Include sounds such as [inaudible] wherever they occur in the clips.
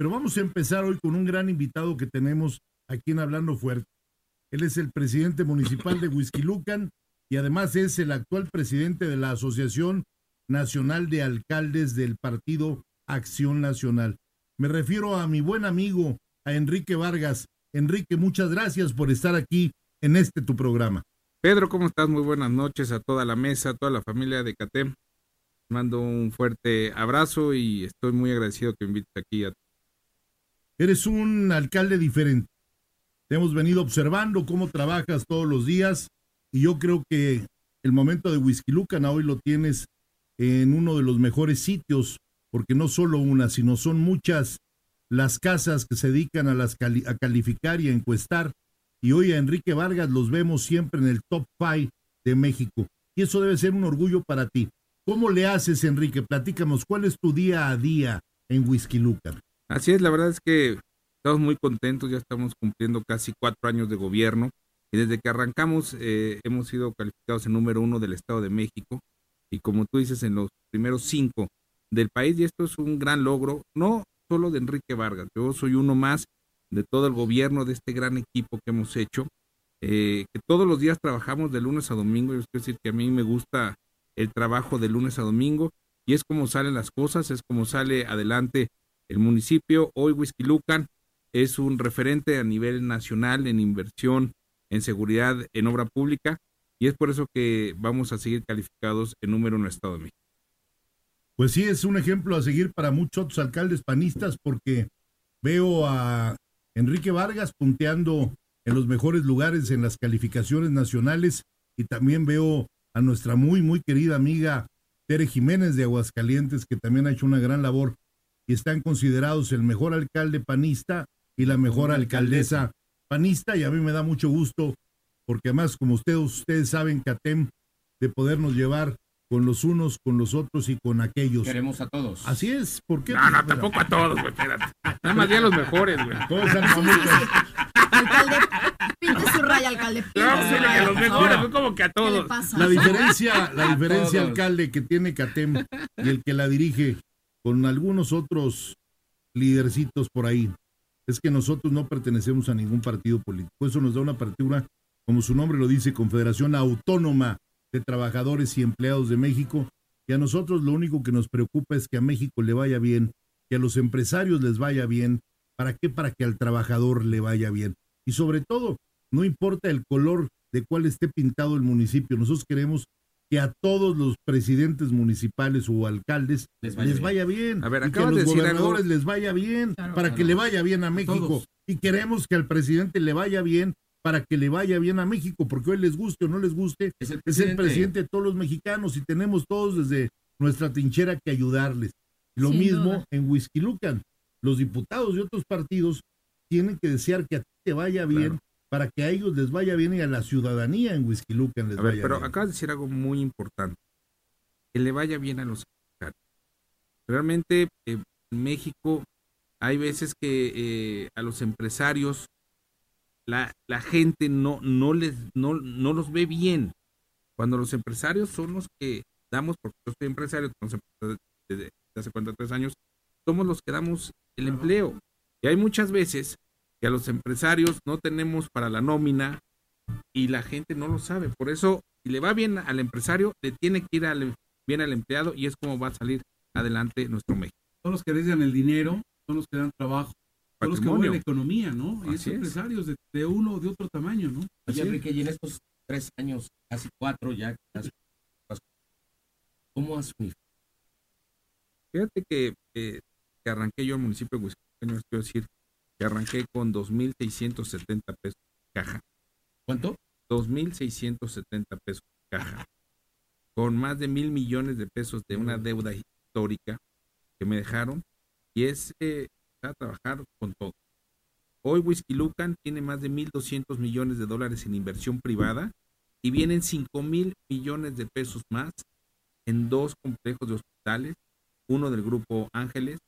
Pero vamos a empezar hoy con un gran invitado que tenemos aquí en Hablando Fuerte. Él es el presidente municipal de Huizquilucan y además es el actual presidente de la Asociación Nacional de Alcaldes del Partido Acción Nacional. Me refiero a mi buen amigo, a Enrique Vargas. Enrique, muchas gracias por estar aquí en este tu programa. Pedro, ¿cómo estás? Muy buenas noches a toda la mesa, a toda la familia de CATEM. Mando un fuerte abrazo y estoy muy agradecido que invites aquí. A... Eres un alcalde diferente. Te hemos venido observando cómo trabajas todos los días y yo creo que el momento de Whisky Lucan hoy lo tienes en uno de los mejores sitios, porque no solo una, sino son muchas las casas que se dedican a, las a calificar y a encuestar. Y hoy a Enrique Vargas los vemos siempre en el top five de México. Y eso debe ser un orgullo para ti. ¿Cómo le haces, Enrique? Platícanos, ¿cuál es tu día a día en Whisky Lucan? Así es, la verdad es que Estamos muy contentos, ya estamos cumpliendo casi cuatro años de gobierno y desde que arrancamos eh, hemos sido calificados en número uno del Estado de México y como tú dices, en los primeros cinco del país y esto es un gran logro, no solo de Enrique Vargas, yo soy uno más de todo el gobierno, de este gran equipo que hemos hecho, eh, que todos los días trabajamos de lunes a domingo, yo quiero decir que a mí me gusta el trabajo de lunes a domingo y es como salen las cosas, es como sale adelante el municipio, hoy Whisky Lucan, es un referente a nivel nacional en inversión, en seguridad, en obra pública, y es por eso que vamos a seguir calificados en número en el Estado de México. Pues sí, es un ejemplo a seguir para muchos otros alcaldes panistas, porque veo a Enrique Vargas punteando en los mejores lugares en las calificaciones nacionales, y también veo a nuestra muy, muy querida amiga Tere Jiménez de Aguascalientes, que también ha hecho una gran labor y están considerados el mejor alcalde panista y la mejor alcaldesa panista y a mí me da mucho gusto porque además como ustedes, ustedes saben CATEM de podernos llevar con los unos, con los otros y con aquellos. Queremos a todos. Así es, ¿por qué? No, no, tampoco a todos, güey, espérate. Nada más bien a los mejores, güey. Todos son Alcalde, pinte su raya, alcalde. No, sí, a los mejores, fue como que a ¿Qué le todos. pasa? La diferencia, la diferencia, alcalde, que tiene CATEM y el que la dirige con algunos otros lidercitos por ahí, es que nosotros no pertenecemos a ningún partido político. Eso nos da una apertura, como su nombre lo dice, Confederación Autónoma de Trabajadores y Empleados de México. Y a nosotros lo único que nos preocupa es que a México le vaya bien, que a los empresarios les vaya bien. ¿Para qué? Para que al trabajador le vaya bien. Y sobre todo, no importa el color de cuál esté pintado el municipio, nosotros queremos que a todos los presidentes municipales o alcaldes les Les vaya, vaya bien. A ver, y que a los de decir algo- gobernadores les vaya bien, Claro. para que le vaya bien a México. Y queremos que al presidente le vaya bien para que le vaya bien a México, porque hoy les guste o no les guste, Es el es presidente. el presidente de todos los mexicanos y tenemos todos desde nuestra trinchera que ayudarles. Lo Sin mismo duda. en Whisky Lucan. Los diputados de otros partidos tienen que desear que a ti te vaya bien Claro. Para que a ellos les vaya bien y a la ciudadanía en Whisky Lucan les A ver, vaya pero bien. acabas de decir algo muy importante. Que le vaya bien a los empresarios. Realmente eh, en México hay veces que eh, a los empresarios la, la gente no, no, les, no, no los ve bien. Cuando los empresarios son los que damos, porque yo soy empresario desde hace 43 años, somos los que damos el empleo. Y hay muchas veces que a los empresarios no tenemos para la nómina y la gente no lo sabe. Por eso, si le va bien al empresario, le tiene que ir al- bien al empleado y es como va a salir adelante nuestro México. son los que arriesgan el dinero, son los que dan trabajo, son los que mueven la economía, ¿no? Y es. empresarios de, de uno o de otro tamaño, ¿no? Oye, Así es. Enrique, y en estos tres años, casi cuatro ya, casi- ¿cómo has? Fíjate que, eh, que arranqué yo al municipio de Huizquilucan, les quiero decir que arranqué con 2.670 pesos caja. ¿Cuánto? 2.670 pesos caja. Con más de mil millones de pesos de una deuda histórica. que me dejaron y es eh, a trabajar con todo. Hoy Whisky Lucan tiene más de 1.200 millones de dólares en inversión privada y vienen 5 mil millones de pesos más en dos complejos de hospitales, uno del grupo Ángeles,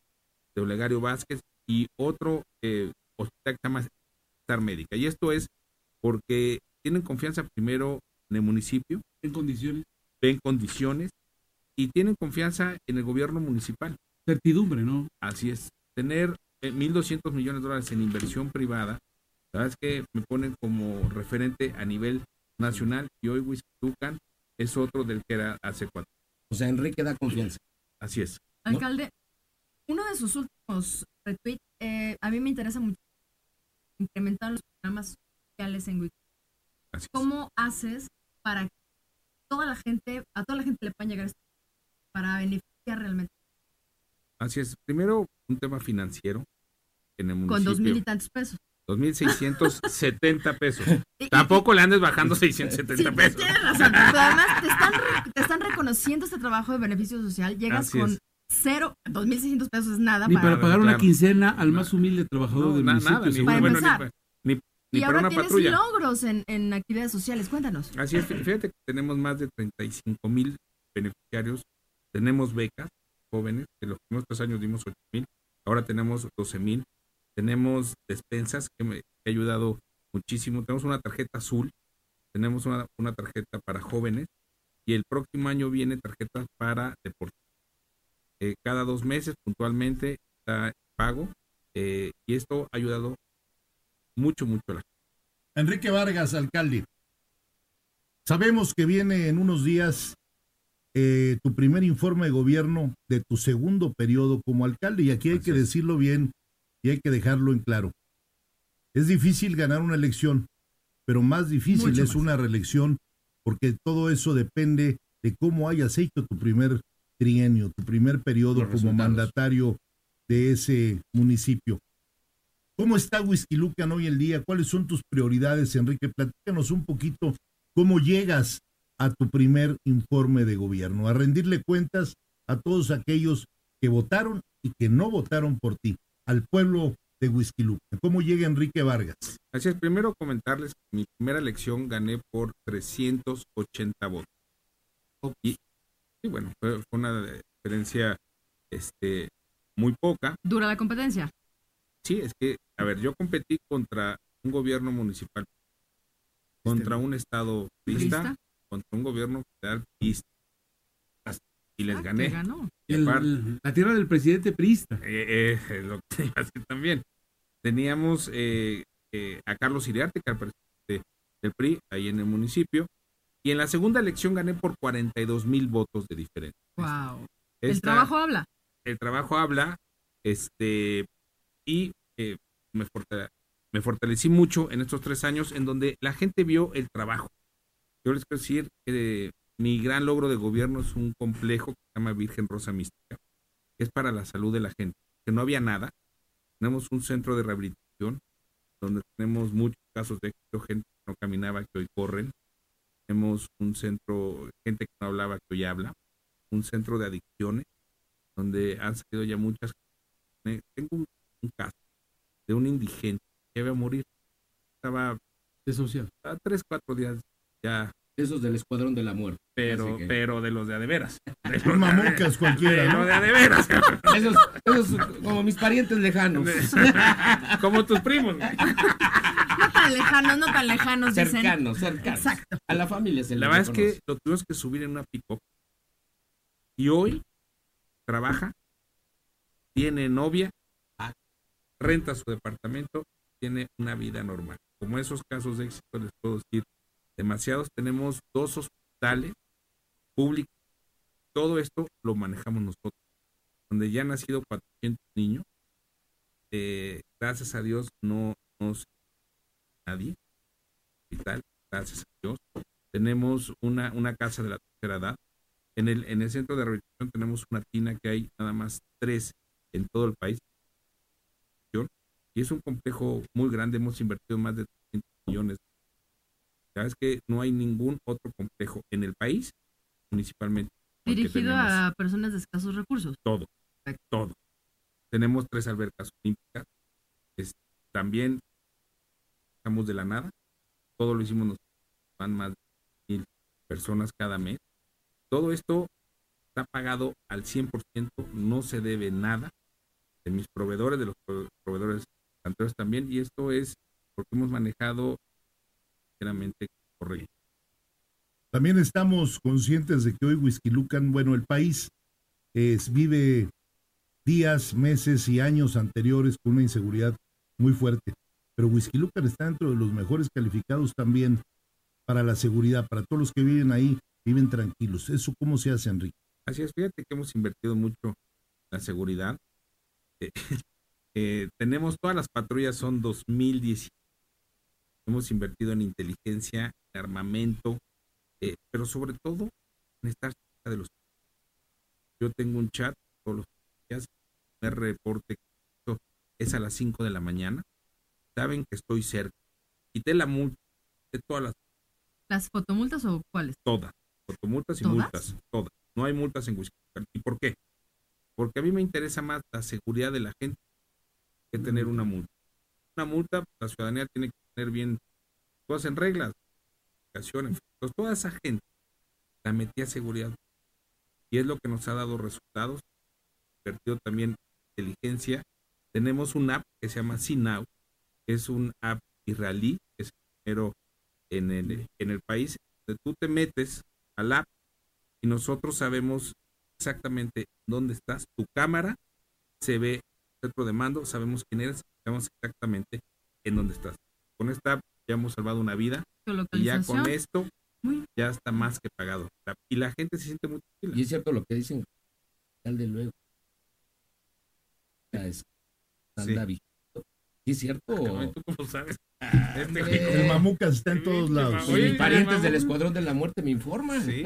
de Olegario Vázquez, y otro eh, hospital que se llama Star Médica. Y esto es porque tienen confianza primero en el municipio, En condiciones. ven condiciones y tienen confianza en el gobierno municipal. Certidumbre, ¿no? Así es. Tener eh, 1.200 millones de dólares en inversión privada, la verdad es que me ponen como referente a nivel nacional y hoy Whisky Lucan es otro del que era hace cuatro. O sea, Enrique da confianza. Así es. Alcalde, uno de sus últimos retweets, eh, a mí me interesa mucho incrementar los programas sociales en Wiki. Así es. ¿Cómo haces para que toda la gente, a toda la gente le puedan llegar esto para beneficiar realmente Así es. Primero, un tema financiero en el municipio. con dos mil y tantos pesos? 2.670 pesos. [laughs] Tampoco le andes bajando Sí, 670 pesos. tienes razón, pero además te están, [laughs] te están reconociendo este trabajo de beneficio social, llegas Así con es. Cero, 2.600 pesos es nada Ni para... para pagar una claro. quincena al más humilde trabajador No, del na- municipio. nada, ni. Para bueno, empezar. pa- ni- ni y para ahora una tienes patrulla. logros en, en actividades sociales, cuéntanos. Así es, fíjate que tenemos más de 35 mil beneficiarios, tenemos becas jóvenes, en los primeros tres años dimos 8 mil, ahora tenemos 12 mil, tenemos despensas que me que ha ayudado muchísimo, tenemos una tarjeta azul, tenemos una, una tarjeta para jóvenes y el próximo año viene tarjeta para deportes. Eh, cada dos meses puntualmente está pago eh, y esto ha ayudado mucho, mucho a la Enrique Vargas, alcalde. Sabemos que viene en unos días eh, tu primer informe de gobierno de tu segundo periodo como alcalde y aquí hay Así que decirlo bien y hay que dejarlo en claro. Es difícil ganar una elección, pero más difícil Mucho es más. una reelección porque todo eso depende de cómo hayas hecho tu primer trienio, tu primer periodo Los como resultados. mandatario de ese municipio. ¿Cómo está Whisky Lucan hoy en día? ¿Cuáles son tus prioridades, Enrique? Platícanos un poquito cómo llegas a tu primer informe de gobierno, a rendirle cuentas a todos aquellos que votaron y que no votaron por ti, al pueblo de Whisky Lucan. ¿Cómo llega Enrique Vargas? Así es, primero comentarles que mi primera elección gané por 380 votos. Y, y bueno, fue, fue una diferencia este, muy poca. ¿Dura la competencia? Sí, es que, a ver, yo competí contra un gobierno municipal, contra un estado ¿Lista? contra un gobierno federal. Y les Ah, gané. ganó. Y El- la tierra del presidente priista. Eh, eh, [laughs] es lo que te iba a decir también. Teníamos eh, eh, a Carlos Iriarte, que era presidente del PRI, ahí en el municipio. Y en la segunda elección gané por 42 mil votos de diferencia. Wow. El trabajo habla. el trabajo habla, este, y eh, me, fortale- me fortalecí mucho en estos tres años en donde la gente vio el trabajo. Yo les quiero decir que mi gran logro de gobierno es un complejo que se llama Virgen Rosa Mística, que es para la salud de la gente, que no había nada. Tenemos un centro de rehabilitación donde tenemos muchos casos de éxito, gente que no caminaba, que hoy corren. Tenemos un centro, gente que no hablaba, que hoy habla. Un centro de adicciones donde han salido ya muchas. Tengo un, un caso de un indigente que iba a morir. Estaba De social. a tres, cuatro días ya, Esos del Escuadrón de la Muerte. pero, que- pero de los de a [laughs] de los mamucas cualquiera, de ¿no? los de a de veras. Esos, esos como mis parientes lejanos. [laughs] Como tus primos. No tan lejanos, no tan lejanos, dicen. cercanos, cercanos. Exacto. A la familia se La verdad es que lo tuvimos que subir en una pick Y hoy trabaja, tiene novia, renta su departamento, tiene una vida normal. Como esos casos de éxito les puedo decir demasiados. Tenemos dos hospitales públicos. Todo esto lo manejamos nosotros. Donde ya han nacido 400 niños. Eh, gracias a Dios no nos nadie. Hospital, gracias a Dios. Tenemos una, una casa de la tercera edad. En el, en el centro de rehabilitación tenemos una tina que hay nada más tres en todo el país. Y es un complejo muy grande, hemos invertido más de 300 millones. Ya es que no hay ningún otro complejo en el país, municipalmente. Dirigido a personas de escasos recursos. todo. todo. Tenemos tres albercas olímpicas. Es- también de la nada. Todo lo hicimos nosotros. Van más de mil personas cada mes. Todo esto está pagado al 100%, no se debe nada de mis proveedores, de los prove- proveedores anteriores también, y esto es porque hemos manejado sinceramente correcto. También estamos conscientes de que hoy Whisky Lucan, bueno, el país es, vive días, meses y años anteriores con una inseguridad muy fuerte. Pero Whisky Lucan está dentro de los mejores calificados también para la seguridad, para todos los que viven ahí, viven tranquilos. ¿Eso cómo se hace, Enrique? Así es, fíjate que hemos invertido mucho en la seguridad. Eh, [laughs] eh, tenemos todas las patrullas, son 2010. Hemos invertido en inteligencia, en armamento, eh, pero sobre todo en estar cerca de los. Yo tengo un chat todos los días, un reporte es a las 5 de la mañana. Saben que estoy cerca. Quité la multa de todas las ¿Las fotomultas o cuáles? todas, fotomultas y ¿Todas? multas, todas. No hay multas en Whisky. ¿Y por qué? Porque a mí me interesa más la seguridad de la gente que tener una multa. Una multa, la ciudadanía tiene que tener bien todas en reglas. Entonces, toda esa gente la metí a seguridad. Y es lo que nos ha dado resultados. Invertido también en inteligencia. Tenemos un app que se llama que es un app israelí, que es el primero en el, en el país. Donde tú te metes al app y nosotros sabemos exactamente dónde estás. Tu cámara se ve el centro de mando, sabemos quién eres, sabemos exactamente en dónde estás. Con esta app ya hemos salvado una vida y ya con esto ya está más que pagado. Y la gente se siente muy tranquila. Y es cierto lo que dicen, de luego. Ya es- anda Sí. ¿Sí es cierto? Ay, ¿Tú cómo sabes? Este hombre. El Mamucas está en todos lados. Oye, mis parientes del Escuadrón de la Muerte me informan. Sí,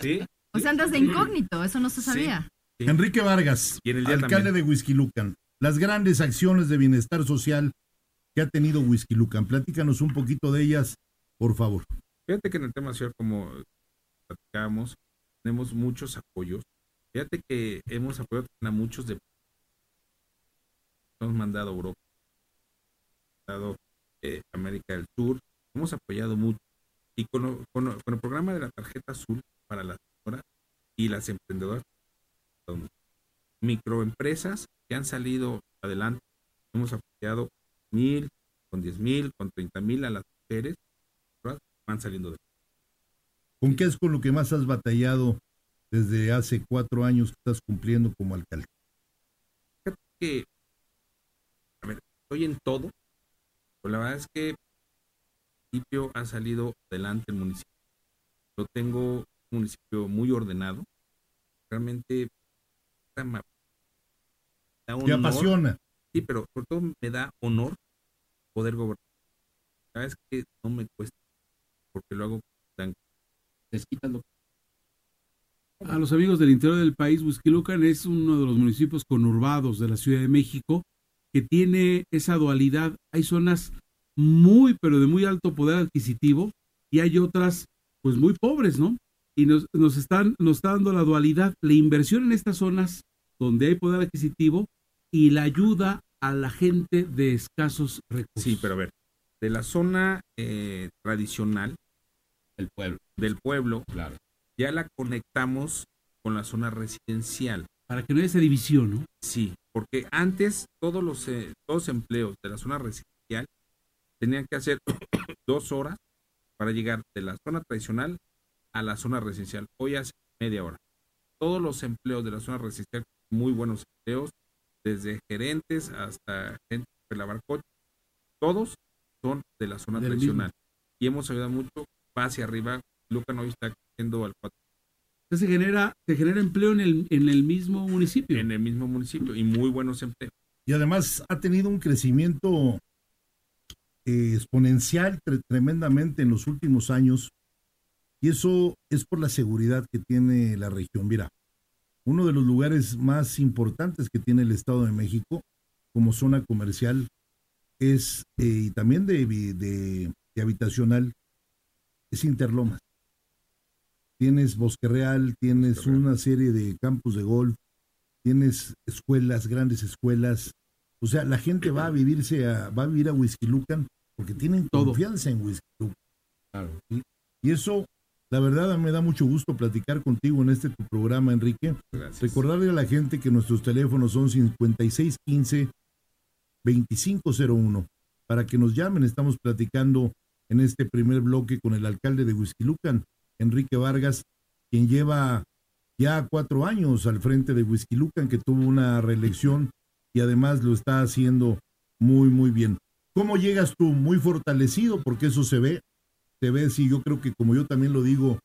sí. O sea, andas de incógnito, eso no se sabía. Sí. Enrique Vargas, Y en el día alcalde también. de Whisky Lucan. Las grandes acciones de bienestar social que ha tenido Whisky Lucan. Platícanos un poquito de ellas, por favor. Fíjate que en el tema social, como platicábamos, tenemos muchos apoyos. Fíjate que hemos apoyado a muchos de hemos mandado a Europa, mandado eh, América del Sur, hemos apoyado mucho. Y con, con con el programa de la tarjeta azul para las y las emprendedoras, microempresas que han salido adelante, hemos apoyado mil, con diez mil, con treinta mil a las mujeres, van saliendo de ¿Con qué es con lo que más has batallado desde hace cuatro años que estás cumpliendo como alcalde? que, a ver, estoy en todo, pero la verdad es que el municipio ha salido adelante el municipio. Yo tengo un municipio muy ordenado, realmente da ma- da Te honor, apasiona. sí, pero sobre todo me da honor poder gobernar. La verdad es que no me cuesta, porque lo hago tan lo A los amigos del interior del país, Huizquilucan es uno de los municipios conurbados de la Ciudad de México que tiene esa dualidad. Hay zonas muy, pero de muy alto poder adquisitivo y hay otras, pues muy pobres, ¿no? Y nos, nos están, nos está dando la dualidad, la inversión en estas zonas donde hay poder adquisitivo y la ayuda a la gente de escasos recursos. Sí, pero a ver, de la zona eh, tradicional del pueblo, del pueblo, claro. ya la conectamos con la zona residencial. Para que no haya esa división, ¿no? Sí, porque antes todos los, eh, todos empleos de la zona residencial tenían que hacer [coughs] dos horas para llegar de la zona tradicional a la zona residencial. Hoy hace media hora. Todos los empleos de la zona residencial, muy buenos empleos, desde gerentes hasta gente que lavar coche, todos son de la zona tradicional. Y hemos ayudado mucho, va hacia arriba. Lucan hoy está creciendo al 4 Entonces se genera, se genera empleo en el, en el mismo municipio. en el mismo municipio y muy buenos empleos. Y además ha tenido un crecimiento eh, exponencial tre- tremendamente en los últimos años. Y eso es por la seguridad que tiene la región. Mira, uno de los lugares más importantes que tiene el Estado de México como zona comercial es, eh, y también de- de habitacional, es Interlomas. Tienes Bosque Real, tienes Bosque Real. una serie de campos de golf, tienes escuelas, grandes escuelas. O sea, la gente va a vivirse a, va a vivir a Whisky Lucan porque tienen Todo. confianza en Whisky Lucan. Claro. Y eso, la verdad, me da mucho gusto platicar contigo en este tu programa, Enrique. Gracias. Recordarle a la gente que nuestros teléfonos son 5615-2501 para que nos llamen. Estamos platicando en este primer bloque con el alcalde de Huizquilucan, Enrique Vargas, quien lleva ya cuatro años al frente de Huizquilucan, que tuvo una reelección y además lo está haciendo muy, muy bien. ¿Cómo llegas tú? Muy fortalecido, porque eso se ve. Se ve, sí, yo creo que como yo también lo digo,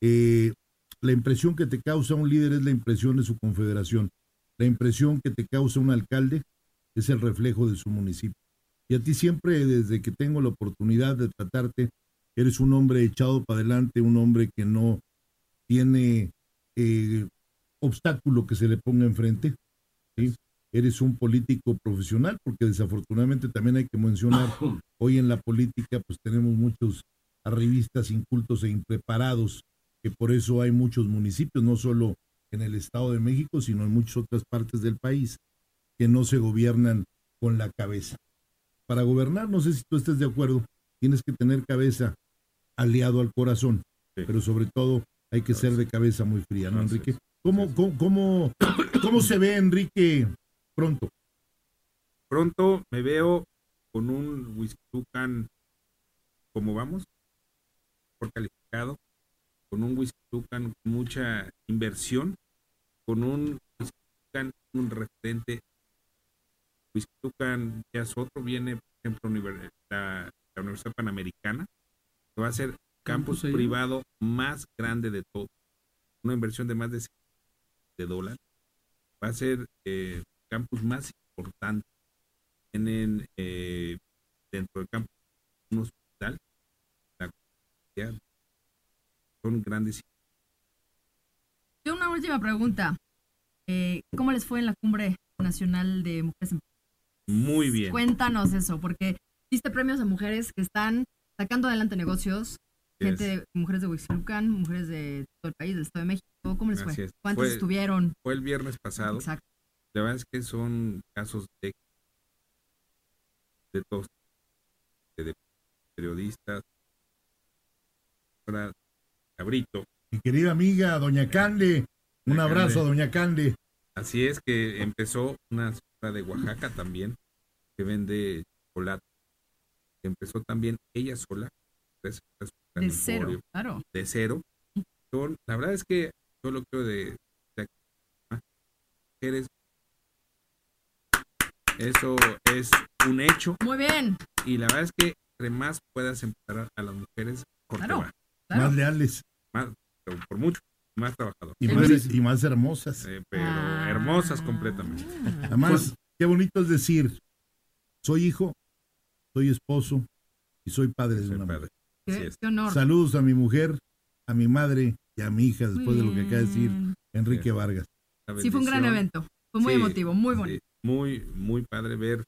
eh, la impresión que te causa un líder es la impresión de su confederación. La impresión que te causa un alcalde es el reflejo de su municipio. Y a ti siempre, desde que tengo la oportunidad de tratarte, eres un hombre echado para adelante, un hombre que no tiene eh, obstáculo que se le ponga enfrente. ¿sí? Eres un político profesional, porque desafortunadamente también hay que mencionar, [laughs] hoy en la política pues tenemos muchos arribistas incultos e impreparados, que por eso hay muchos municipios, no solo en el Estado de México, sino en muchas otras partes del país, que no se gobiernan con la cabeza. Para gobernar, no sé si tú estés de acuerdo, tienes que tener cabeza aliado al corazón, Sí. pero sobre todo hay que ser de cabeza muy fría, ¿no, Enrique? ¿Cómo, cómo, cómo, cómo se ve Enrique pronto? Pronto me veo con un Whisky Lucan, como vamos, por calificado, con un Whisky Lucan con mucha inversión, con un Whisky un referente. Whisky Lucan ya es otro, viene, por ejemplo, la Universidad Panamericana, que va a ser campus privado más grande de todo. Una inversión de más de 100 de dólares. Va a ser eh, campus más importante. Tienen eh, dentro del campus un hospital. La comunidad, son grandes. Yo una última pregunta. Eh, ¿Cómo les fue en la cumbre nacional de mujeres en Muy bien. Cuéntanos eso, porque diste premios a mujeres que están sacando adelante negocios, gente, de- mujeres de Huixquilucan, mujeres de todo el país, del Estado de México. ¿Cómo les Así fue? es. ¿Cuántas Fue- estuvieron? Fue el viernes pasado. Exacto. La verdad es que son casos de, de todos, de, de periodistas, ahora, Cabrito. Mi querida amiga, doña Cande, un Doña abrazo Cande. doña Cande. Así es que empezó una señora de Oaxaca también, que vende chocolate. Empezó también ella sola. De cero, claro. De cero. Son, la verdad es que yo lo creo de, de mujeres. Eso es un hecho. Muy bien, Y la verdad es que entre más puedas empoderar a las mujeres, Claro. Más leales Más, por mucho, más trabajador. y más, y más hermosas. Eh, pero Ah. hermosas completamente. Además, qué bonito es decir, soy hijo, soy esposo y soy padre de una mujer. Qué, honor. Saludos a mi mujer, a mi madre y a mi hija, después de lo que acaba de decir bien. Enrique Vargas. Sí, fue un gran evento. Fue muy Sí, emotivo, muy bonito. sí, muy, muy padre ver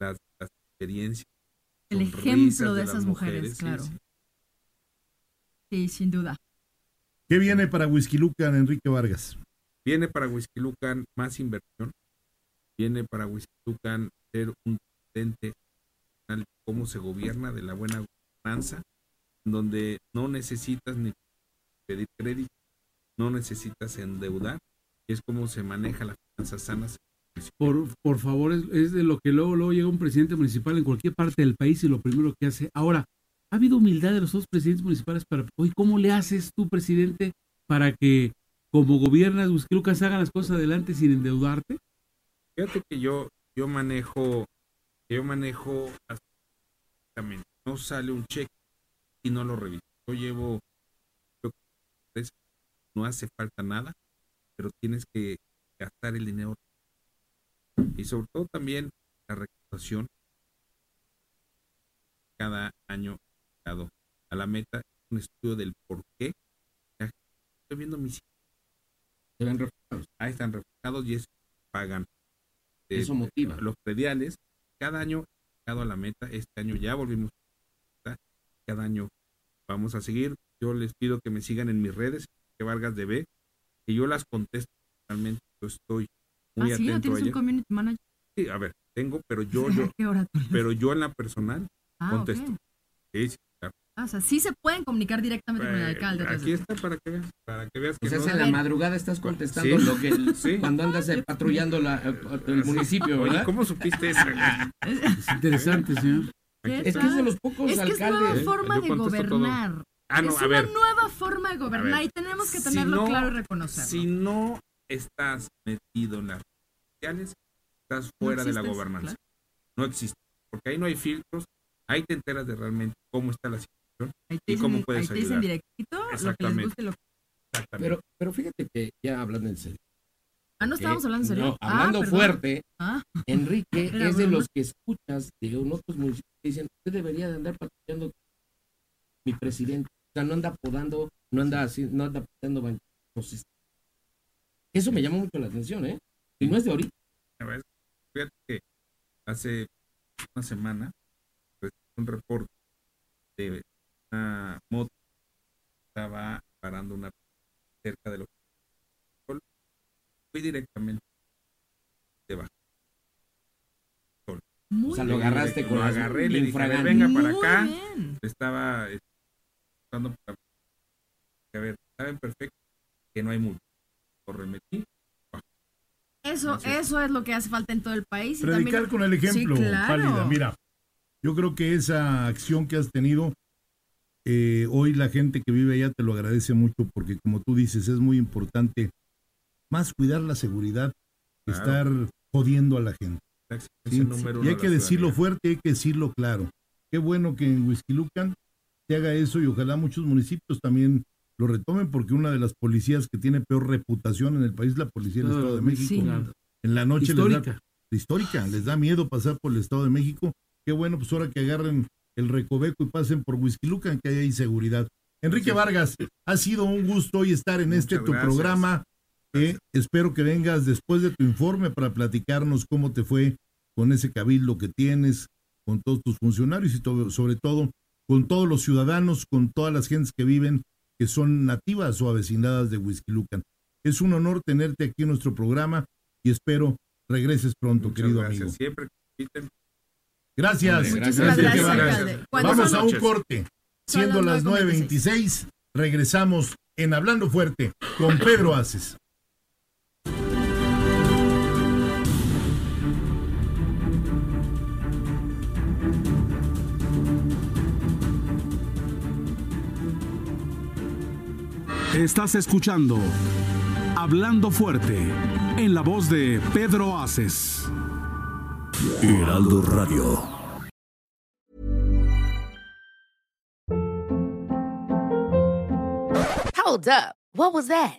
las, las experiencias. El ejemplo de esas mujeres, sí, claro. sí. Sí, sin duda. ¿Qué viene para Whisky Lucan, Enrique Vargas? Viene para Whisky Lucan más inversión. Viene para Whisky Lucan ser un presidente nacional, cómo se gobierna de la buena gobernanza, donde no necesitas ni pedir crédito, no necesitas endeudar, es como se maneja las finanzas sanas. Por, por favor, es, es de lo que luego, luego llega un presidente municipal en cualquier parte del país y lo primero que hace. Ahora, ¿ha habido humildad de los otros presidentes municipales para, oye, ¿cómo le haces tú, presidente, para que como gobiernas, Huizquilucan, hagan las cosas adelante sin endeudarte? Fíjate que yo, yo manejo, yo manejo no sale un cheque y no lo reviso. Yo llevo, no hace falta nada, pero tienes que gastar el dinero. Y sobre todo también la recaudación cada año dado a la meta, un estudio del por qué. Estoy viendo mis ven reflejados. ahí están reflejados y eso pagan. Eh, Eso motiva. los prediales, cada año a la meta, este año ya volvimos a la meta, cada año vamos a seguir. Yo les pido que me sigan en mis redes, que Vargas DB, que yo las contesto realmente, yo estoy muy ah, sí, ¿no atento a tienes un community manager? Sí, a ver, tengo, pero yo, [laughs] yo, pero yo en la personal Ah, contesto. ok. Sí, sí, claro. Ah, o sea, sí se pueden comunicar directamente con el Eh, alcalde. Aquí entonces. está para que veas, para que veas que O sea, no- es en la madrugada estás contestando Sí. lo que el- Sí. cuando andas eh, patrullando la, eh, [laughs] el municipio, Oye, ¿verdad? ¿cómo supiste eso? Es interesante, señor. ¿Qué Es que es de los pocos Es que es nueva alcaldes. ¿eh? forma Yo de todo. gobernar. Ah, no, es a una ver, nueva forma de gobernar y tenemos que si tenerlo no- claro y reconocerlo. si no estás metido en las redes sociales, estás fuera de la gobernanza. No existe, porque ahí no hay filtros, ahí te enteras de realmente cómo está la situación. Ahí te ¿y dicen, cómo puedes ahí te dicen ayudar? directito lo que les Exactamente. guste. Lo... Exactamente. Pero, pero fíjate que ya hablando en serio. Ah, no estábamos hablando en serio. No, Ah, hablando perdón. fuerte, Ah, Enrique [laughs] es de los que escuchas de otros municipios que dicen, usted debería de andar patrullando mi presidente. O sea, no anda podando, no anda así, no anda podando bancos. Eso me llama mucho la atención, ¿eh? Y no es de ahorita. A ver, Fíjate que hace una semana pues, un reporte de una moto estaba parando una cerca de lo fui directamente debajo. muy O sea, lo agarraste con lo agarré, le dije, venga para acá. bien. Estaba buscando para- a ver, saben perfecto que no hay multa. Lo remetí. Eso, eso es lo que hace falta en todo el país. y Predicar también- con el ejemplo, Sí, claro. Pálida. Mira, yo creo que esa acción que has tenido, eh, hoy la gente que vive allá te lo agradece mucho porque como tú dices, es muy importante más cuidar la seguridad que Claro. estar jodiendo a la gente. Y hay que decirlo ciudadanía. fuerte, hay que decirlo claro. Qué bueno que en Huizquilucan se haga eso y ojalá muchos municipios también lo retomen porque una de las policías que tiene peor reputación en el país es la policía del Ah, Estado de México. sí. Claro. En la noche les da Histórica. histórica, les da miedo pasar por el Estado de México. Qué bueno, pues ahora que agarren el recoveco y pasen por Huizquilucan, que haya inseguridad. Enrique. Vargas, ha sido un gusto hoy estar en Muchas este tu gracias. programa. Eh, espero que vengas después de tu informe para platicarnos cómo te fue con ese cabildo que tienes, con todos tus funcionarios y todo- sobre todo con todos los ciudadanos, con todas las gentes que viven, que son nativas o avecinadas de Huizquilucan. Es un honor tenerte aquí en nuestro programa y espero regreses pronto, Muchas querido gracias. amigo. Siempre que Gracias. Gracias. ¿Cuándo Vamos a un corte. Siendo las las 9:26. 9.26, regresamos en Hablando Fuerte con Pedro Aces. Estás escuchando Hablando Fuerte en la voz de Pedro Aces. Heraldo Radio. Hold up. What was that?